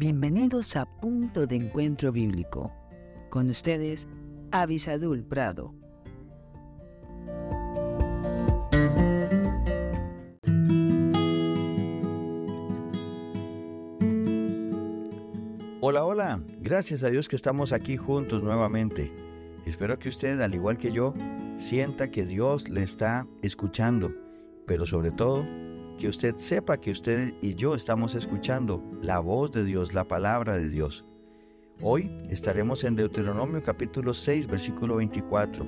Bienvenidos a Punto de Encuentro Bíblico. Con ustedes, Avisadul Prado. Hola, hola. Gracias a Dios que estamos aquí juntos nuevamente. Espero que usted, al igual que yo, sienta que Dios le está escuchando, pero sobre todo que usted sepa que usted y yo estamos escuchando la voz de Dios, la palabra de Dios. Hoy estaremos en Deuteronomio capítulo 6, versículo 24,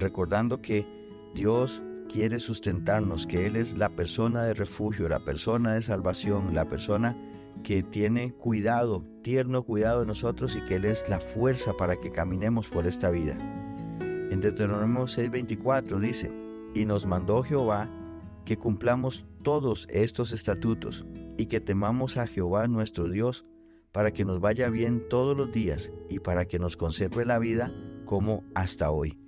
recordando que Dios quiere sustentarnos, que Él es la persona de refugio, la persona de salvación, la persona que tiene cuidado, tierno cuidado de nosotros y que Él es la fuerza para que caminemos por esta vida. En Deuteronomio 6:24 dice, y nos mandó Jehová que cumplamos todos estos estatutos y que temamos a Jehová nuestro Dios para que nos vaya bien todos los días y para que nos conserve la vida como hasta hoy.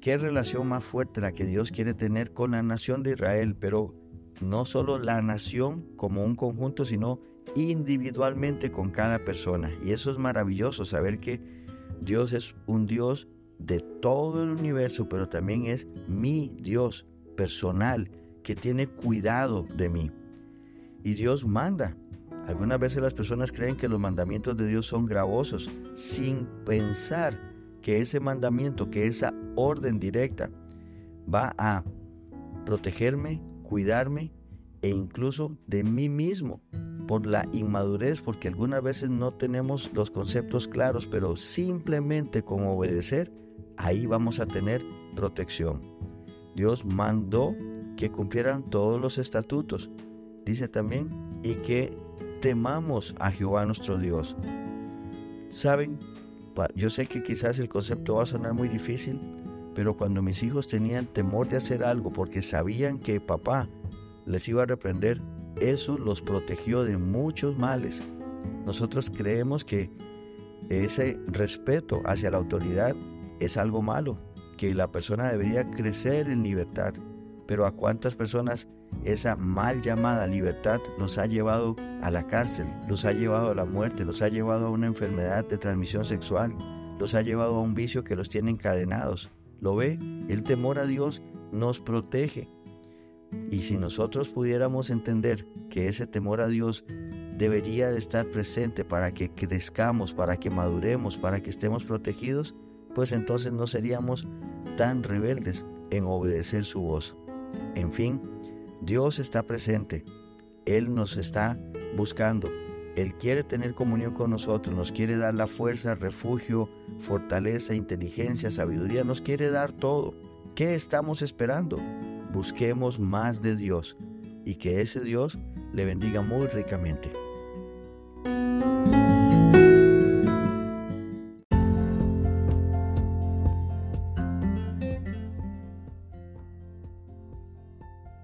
Qué relación más fuerte la que Dios quiere tener con la nación de Israel, pero no solo la nación como un conjunto, sino individualmente con cada persona. Y eso es maravilloso, saber que Dios es un Dios de todo el universo, pero también es mi Dios personal que tiene cuidado de mí. Y Dios manda. Algunas veces las personas creen que los mandamientos de Dios son gravosos, sin pensar que ese mandamiento, que esa orden directa, va a protegerme, cuidarme e incluso de mí mismo por la inmadurez, porque algunas veces no tenemos los conceptos claros, pero simplemente con obedecer, ahí vamos a tener protección. Dios mandó que cumplieran todos los estatutos. Dice también, y que temamos a Jehová nuestro Dios. Saben, yo sé que quizás el concepto va a sonar muy difícil, pero cuando mis hijos tenían temor de hacer algo porque sabían que papá les iba a reprender, eso los protegió de muchos males. Nosotros creemos que ese respeto hacia la autoridad es algo malo, que la persona debería crecer en libertad. Pero a cuántas personas esa mal llamada libertad los ha llevado a la cárcel, los ha llevado a la muerte, los ha llevado a una enfermedad de transmisión sexual, los ha llevado a un vicio que los tiene encadenados. ¿Lo ve? El temor a Dios nos protege. Y si nosotros pudiéramos entender que ese temor a Dios debería de estar presente para que crezcamos, para que maduremos, para que estemos protegidos, pues entonces no seríamos tan rebeldes en obedecer su voz. En fin, Dios está presente, Él nos está buscando, Él quiere tener comunión con nosotros, nos quiere dar la fuerza, refugio, fortaleza, inteligencia, sabiduría, nos quiere dar todo. ¿Qué estamos esperando? Busquemos más de Dios y que ese Dios le bendiga muy ricamente.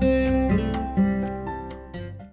Música